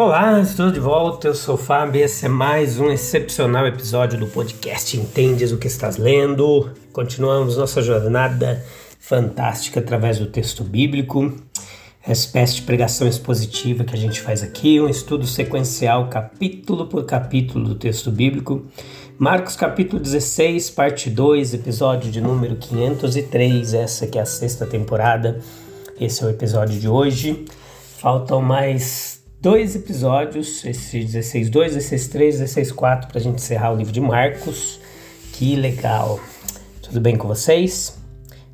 Olá, estou de volta. Eu sou o Fábio. Esse é mais um excepcional episódio do podcast Entendes o que estás lendo. Continuamos nossa jornada fantástica através do texto bíblico, espécie de pregação expositiva que a gente faz aqui, um estudo sequencial, capítulo por capítulo do texto bíblico. Marcos capítulo 16, parte 2, episódio de número 503, essa que é a sexta temporada. Esse é o episódio de hoje. Faltam mais dois episódios, esse 16 2, 16 3, 16 4, para a gente encerrar o livro de Marcos. Que legal! Tudo bem com vocês?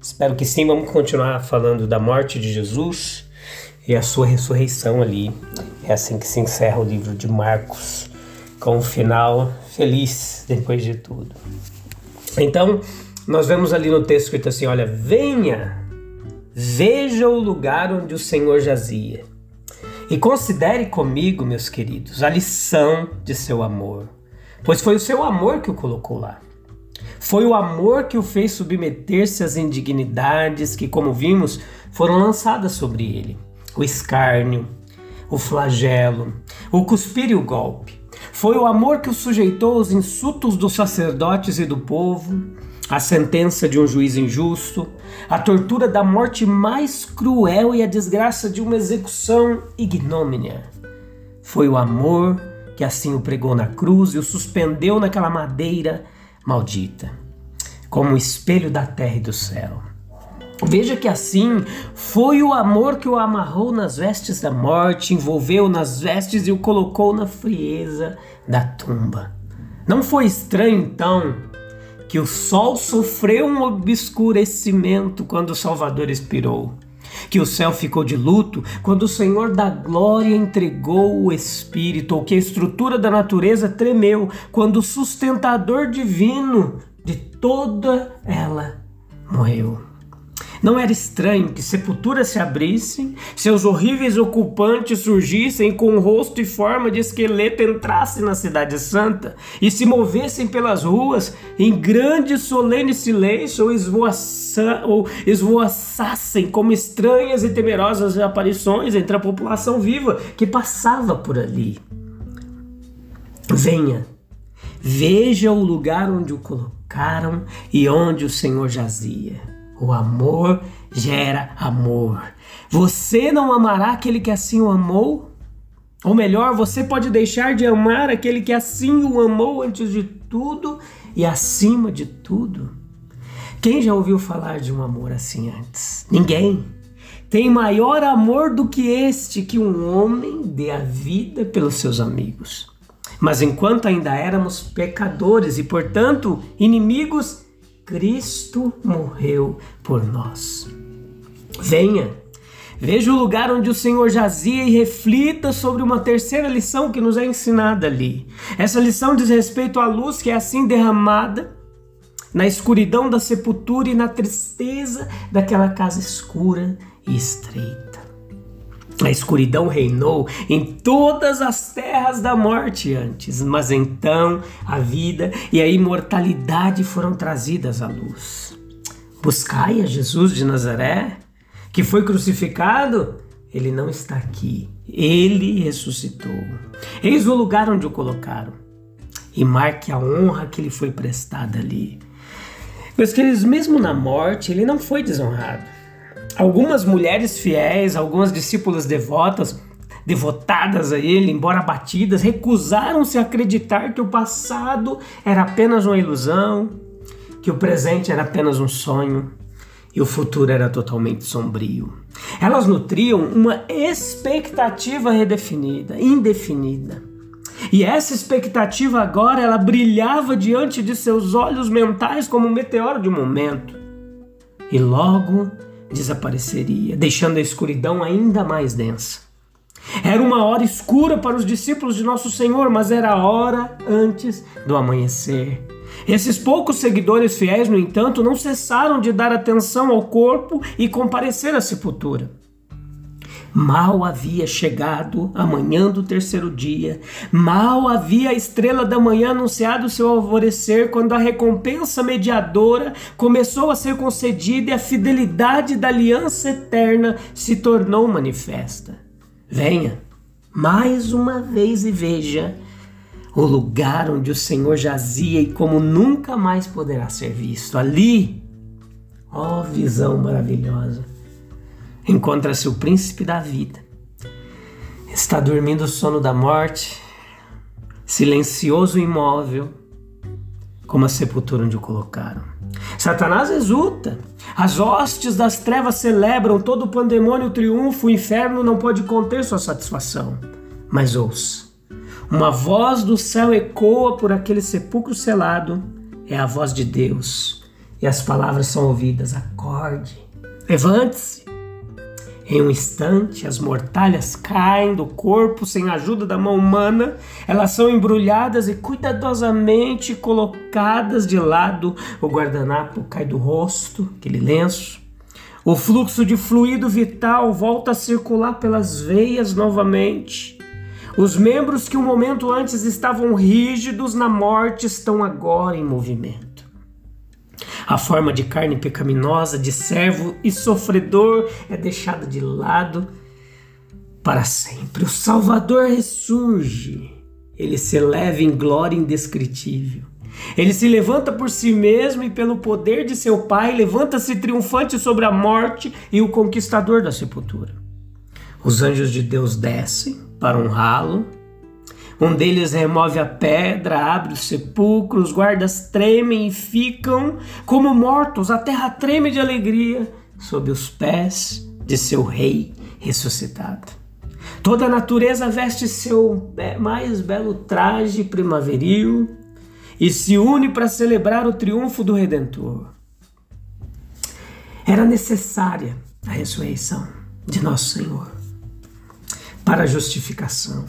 Espero que sim. Vamos continuar falando da morte de Jesus e a sua ressurreição ali. É assim que se encerra o livro de Marcos, com um final feliz depois de tudo. Então, nós vemos ali no texto escrito assim: olha, venha, veja o lugar onde o Senhor jazia e considere comigo, meus queridos, a lição de seu amor, pois foi o seu amor que o colocou lá. Foi o amor que o fez submeter-se às indignidades que, como vimos, foram lançadas sobre ele: o escárnio, o flagelo, o cuspir e o golpe. Foi o amor que o sujeitou aos insultos dos sacerdotes e do povo, a sentença de um juiz injusto, a tortura da morte mais cruel e a desgraça de uma execução ignômina. Foi o amor que assim o pregou na cruz e o suspendeu naquela madeira maldita, como o espelho da terra e do céu. Veja que assim foi o amor que o amarrou nas vestes da morte, envolveu nas vestes e o colocou na frieza da tumba. Não foi estranho então que o sol sofreu um obscurecimento quando o Salvador expirou, que o céu ficou de luto quando o Senhor da glória entregou o Espírito, ou que a estrutura da natureza tremeu quando o sustentador divino de toda ela morreu. Não era estranho que sepulturas se abrissem, seus horríveis ocupantes surgissem com rosto e forma de esqueleto, entrassem na Cidade Santa e se movessem pelas ruas em grande solene silêncio ou, esvoaça, ou esvoaçassem como estranhas e temerosas aparições entre a população viva que passava por ali. Venha, veja o lugar onde o colocaram e onde o Senhor jazia. O amor gera amor. Você não amará aquele que assim o amou? Ou melhor, você pode deixar de amar aquele que assim o amou antes de tudo e acima de tudo? Quem já ouviu falar de um amor assim antes? Ninguém. Tem maior amor do que este que um homem dê a vida pelos seus amigos. Mas enquanto ainda éramos pecadores e, portanto, inimigos, Cristo morreu por nós. Venha, veja o lugar onde o Senhor jazia e reflita sobre uma terceira lição que nos é ensinada ali. Essa lição diz respeito à luz que é assim derramada na escuridão da sepultura e na tristeza daquela casa escura e estreita. A escuridão reinou em todas as terras da morte antes, mas então a vida e a imortalidade foram trazidas à luz. Buscai a Jesus de Nazaré, que foi crucificado. Ele não está aqui, ele ressuscitou. Eis o lugar onde o colocaram. E marque a honra que lhe foi prestada ali. Meus queridos, mesmo na morte, ele não foi desonrado. Algumas mulheres fiéis, algumas discípulas devotas, devotadas a ele, embora abatidas, recusaram-se a acreditar que o passado era apenas uma ilusão, que o presente era apenas um sonho e o futuro era totalmente sombrio. Elas nutriam uma expectativa redefinida, indefinida. E essa expectativa agora ela brilhava diante de seus olhos mentais como um meteoro de momento. E logo desapareceria, deixando a escuridão ainda mais densa. Era uma hora escura para os discípulos de nosso Senhor, mas era a hora antes do amanhecer. Esses poucos seguidores fiéis, no entanto, não cessaram de dar atenção ao corpo e comparecer à sepultura. Mal havia chegado a manhã do terceiro dia, mal havia a estrela da manhã anunciado seu alvorecer, quando a recompensa mediadora começou a ser concedida e a fidelidade da aliança eterna se tornou manifesta. Venha mais uma vez e veja o lugar onde o Senhor jazia e como nunca mais poderá ser visto. Ali, ó visão maravilhosa encontra-se o príncipe da vida. Está dormindo o sono da morte, silencioso e imóvel, como a sepultura onde o colocaram. Satanás exulta, as hostes das trevas celebram, todo o pandemônio triunfa, o inferno não pode conter sua satisfação. Mas ouça, uma voz do céu ecoa por aquele sepulcro selado, é a voz de Deus, e as palavras são ouvidas: acorde, levante-se, em um instante, as mortalhas caem do corpo sem a ajuda da mão humana, elas são embrulhadas e cuidadosamente colocadas de lado. O guardanapo cai do rosto, aquele lenço. O fluxo de fluido vital volta a circular pelas veias novamente. Os membros que um momento antes estavam rígidos na morte estão agora em movimento. A forma de carne pecaminosa, de servo e sofredor é deixada de lado para sempre. O Salvador ressurge. Ele se eleva em glória indescritível. Ele se levanta por si mesmo e pelo poder de seu Pai, levanta-se triunfante sobre a morte e o conquistador da sepultura. Os anjos de Deus descem para honrá-lo um deles remove a pedra, abre os guardas tremem e ficam como mortos, a terra treme de alegria sob os pés de seu rei ressuscitado. Toda a natureza veste seu mais belo traje primaveril e se une para celebrar o triunfo do Redentor. Era necessária a ressurreição de nosso Senhor para a justificação.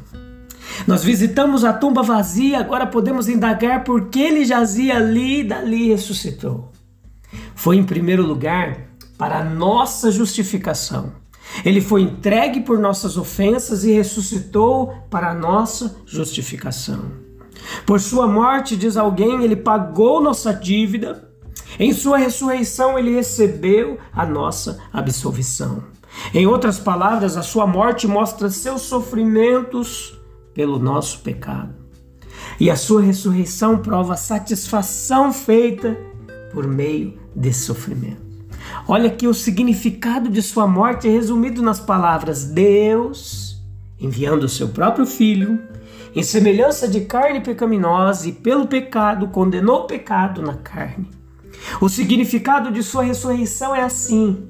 Nós visitamos a tumba vazia, agora podemos indagar por que ele jazia ali e dali ressuscitou. Foi em primeiro lugar para nossa justificação. Ele foi entregue por nossas ofensas e ressuscitou para nossa justificação. Por sua morte, diz alguém, ele pagou nossa dívida. Em sua ressurreição, ele recebeu a nossa absolvição. Em outras palavras, a sua morte mostra seus sofrimentos pelo nosso pecado. E a sua ressurreição prova a satisfação feita por meio desse sofrimento. Olha que o significado de sua morte é resumido nas palavras: Deus, enviando o seu próprio filho, em semelhança de carne pecaminosa e pelo pecado, condenou o pecado na carne. O significado de sua ressurreição é assim: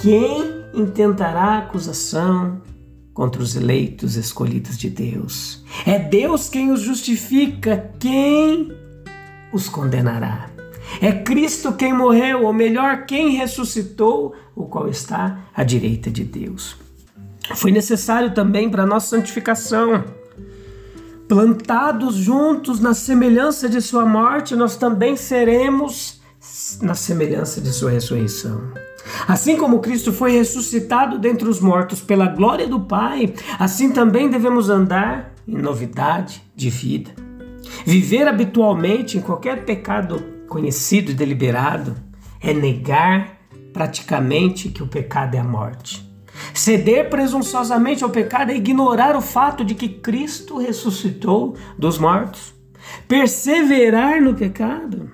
quem intentará acusação contra os eleitos escolhidos de Deus. É Deus quem os justifica, quem os condenará. É Cristo quem morreu, ou melhor, quem ressuscitou, o qual está à direita de Deus. Foi necessário também para nossa santificação. Plantados juntos na semelhança de Sua morte, nós também seremos na semelhança de Sua ressurreição. Assim como Cristo foi ressuscitado dentre os mortos pela glória do Pai, assim também devemos andar em novidade de vida. Viver habitualmente em qualquer pecado conhecido e deliberado é negar praticamente que o pecado é a morte. Ceder presunçosamente ao pecado é ignorar o fato de que Cristo ressuscitou dos mortos. Perseverar no pecado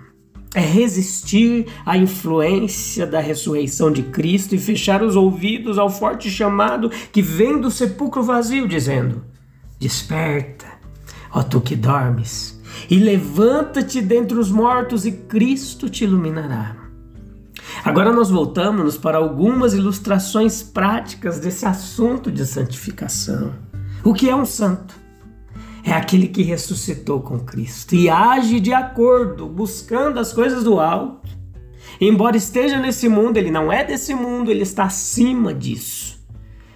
é resistir à influência da ressurreição de Cristo e fechar os ouvidos ao forte chamado que vem do sepulcro vazio, dizendo: Desperta, ó tu que dormes, e levanta-te dentre os mortos, e Cristo te iluminará. Agora nós voltamos para algumas ilustrações práticas desse assunto de santificação. O que é um santo? É aquele que ressuscitou com Cristo e age de acordo, buscando as coisas do alto Embora esteja nesse mundo, ele não é desse mundo, ele está acima disso.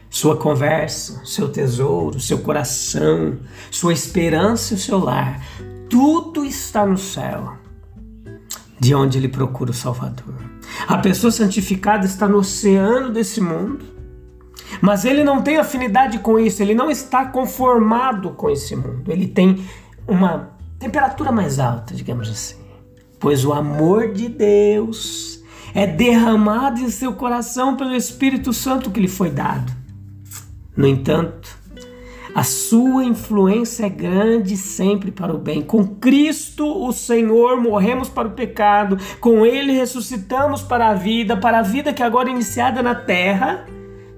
Sua conversa, seu tesouro, seu coração, sua esperança e o seu lar, tudo está no céu, de onde ele procura o Salvador. A pessoa santificada está no oceano desse mundo, mas ele não tem afinidade com isso, ele não está conformado com esse mundo, ele tem uma temperatura mais alta, digamos assim pois o amor de Deus é derramado em seu coração pelo Espírito Santo que lhe foi dado. No entanto, a sua influência é grande sempre para o bem. Com Cristo, o Senhor, morremos para o pecado, com Ele ressuscitamos para a vida, para a vida que agora é iniciada na terra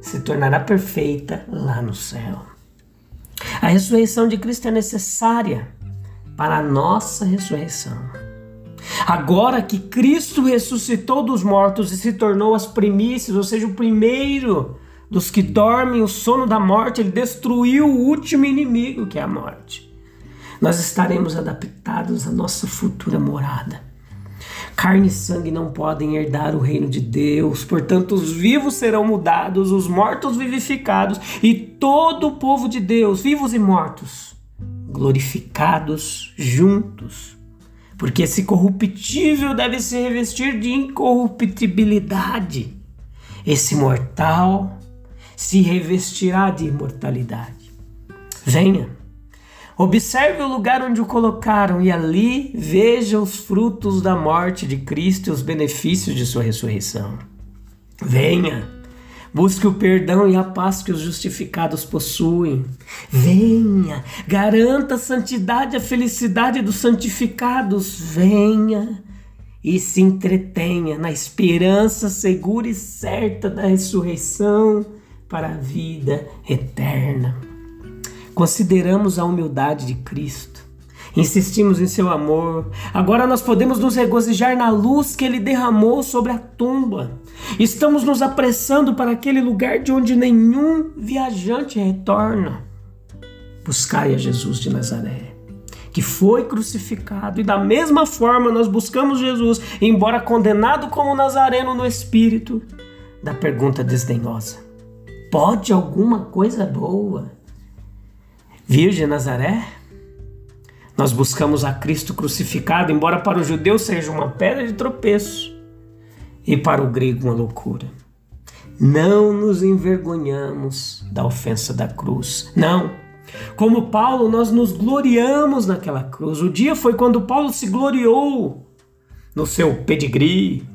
se tornará perfeita lá no céu. A ressurreição de Cristo é necessária para a nossa ressurreição. Agora que Cristo ressuscitou dos mortos e se tornou as primícias, ou seja, o primeiro dos que dormem o sono da morte, ele destruiu o último inimigo, que é a morte. Nós estaremos adaptados à nossa futura morada. Carne e sangue não podem herdar o reino de Deus, portanto, os vivos serão mudados, os mortos vivificados, e todo o povo de Deus, vivos e mortos, glorificados juntos porque esse corruptível deve se revestir de incorruptibilidade. Esse mortal se revestirá de imortalidade. Venha, observe o lugar onde o colocaram e ali veja os frutos da morte de Cristo e os benefícios de sua ressurreição. Venha Busque o perdão e a paz que os justificados possuem. Venha, garanta a santidade e a felicidade dos santificados. Venha e se entretenha na esperança segura e certa da ressurreição para a vida eterna. Consideramos a humildade de Cristo insistimos em seu amor. Agora nós podemos nos regozijar na luz que ele derramou sobre a tumba. Estamos nos apressando para aquele lugar de onde nenhum viajante retorna. Buscai a Jesus de Nazaré, que foi crucificado, e da mesma forma nós buscamos Jesus, embora condenado como Nazareno no espírito, da pergunta desdenhosa: Pode alguma coisa boa vir de Nazaré? Nós buscamos a Cristo crucificado, embora para o judeu seja uma pedra de tropeço e para o grego uma loucura. Não nos envergonhamos da ofensa da cruz. Não. Como Paulo, nós nos gloriamos naquela cruz. O dia foi quando Paulo se gloriou no seu pedigree,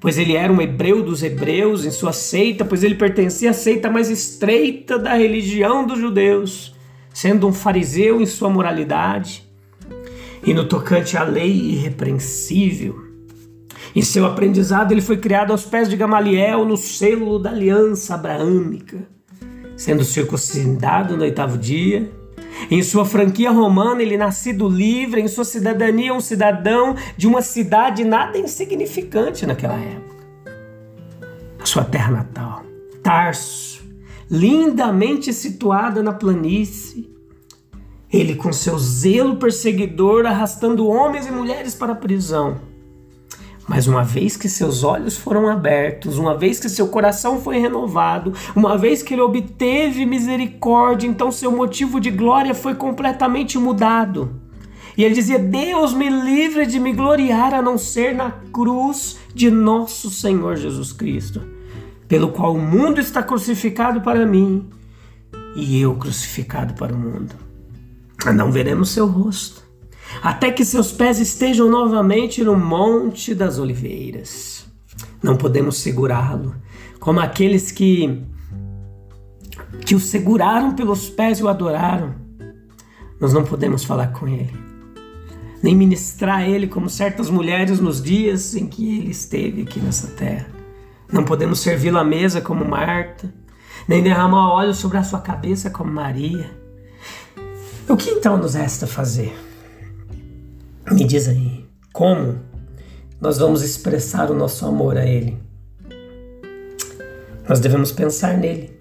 pois ele era um hebreu dos hebreus em sua seita, pois ele pertencia à seita mais estreita da religião dos judeus, sendo um fariseu em sua moralidade e no tocante à lei irrepreensível. Em seu aprendizado, ele foi criado aos pés de Gamaliel no selo da aliança abraâmica, sendo circuncidado no oitavo dia. Em sua franquia romana, ele nascido livre, em sua cidadania, um cidadão de uma cidade nada insignificante naquela época. A sua terra natal, Tarso, lindamente situada na planície, ele, com seu zelo perseguidor, arrastando homens e mulheres para a prisão. Mas uma vez que seus olhos foram abertos, uma vez que seu coração foi renovado, uma vez que ele obteve misericórdia, então seu motivo de glória foi completamente mudado. E ele dizia: Deus me livre de me gloriar a não ser na cruz de nosso Senhor Jesus Cristo, pelo qual o mundo está crucificado para mim e eu crucificado para o mundo não veremos seu rosto, até que seus pés estejam novamente no Monte das Oliveiras. Não podemos segurá-lo, como aqueles que que o seguraram pelos pés e o adoraram. Nós não podemos falar com ele, nem ministrar a ele como certas mulheres nos dias em que ele esteve aqui nessa terra. Não podemos servi-lo à mesa como Marta, nem derramar óleo sobre a sua cabeça como Maria o que então nos resta fazer? Me diz aí, como nós vamos expressar o nosso amor a Ele? Nós devemos pensar nele,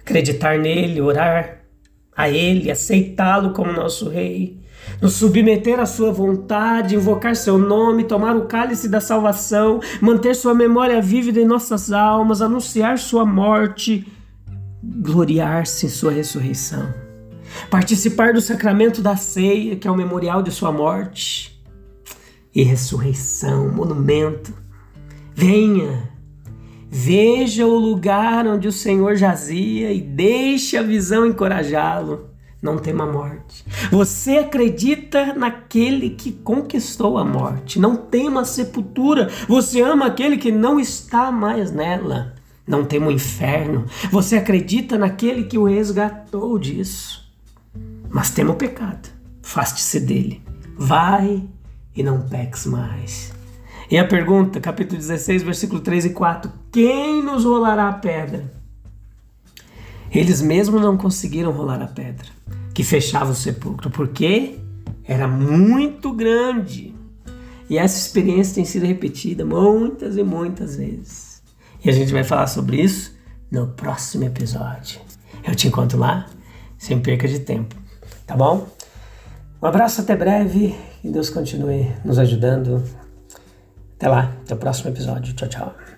acreditar nele, orar a Ele, aceitá-lo como nosso Rei, nos submeter à sua vontade, invocar seu nome, tomar o cálice da salvação, manter sua memória vívida em nossas almas, anunciar sua morte, gloriar-se em sua ressurreição, participar do sacramento da ceia, que é o memorial de sua morte e ressurreição, monumento. Venha, veja o lugar onde o Senhor jazia e deixe a visão encorajá-lo não tema a morte. Você acredita naquele que conquistou a morte. Não tema a sepultura. Você ama aquele que não está mais nela. Não tema o inferno. Você acredita naquele que o resgatou disso. Mas tema o pecado. Faste-se dele. Vai e não peques mais. E a pergunta, capítulo 16, versículo 3 e 4: Quem nos rolará a pedra? Eles mesmos não conseguiram rolar a pedra que fechava o sepulcro, porque era muito grande. E essa experiência tem sido repetida muitas e muitas vezes. E a gente vai falar sobre isso no próximo episódio. Eu te encontro lá, sem perca de tempo. Tá bom? Um abraço, até breve. Que Deus continue nos ajudando. Até lá, até o próximo episódio. Tchau, tchau.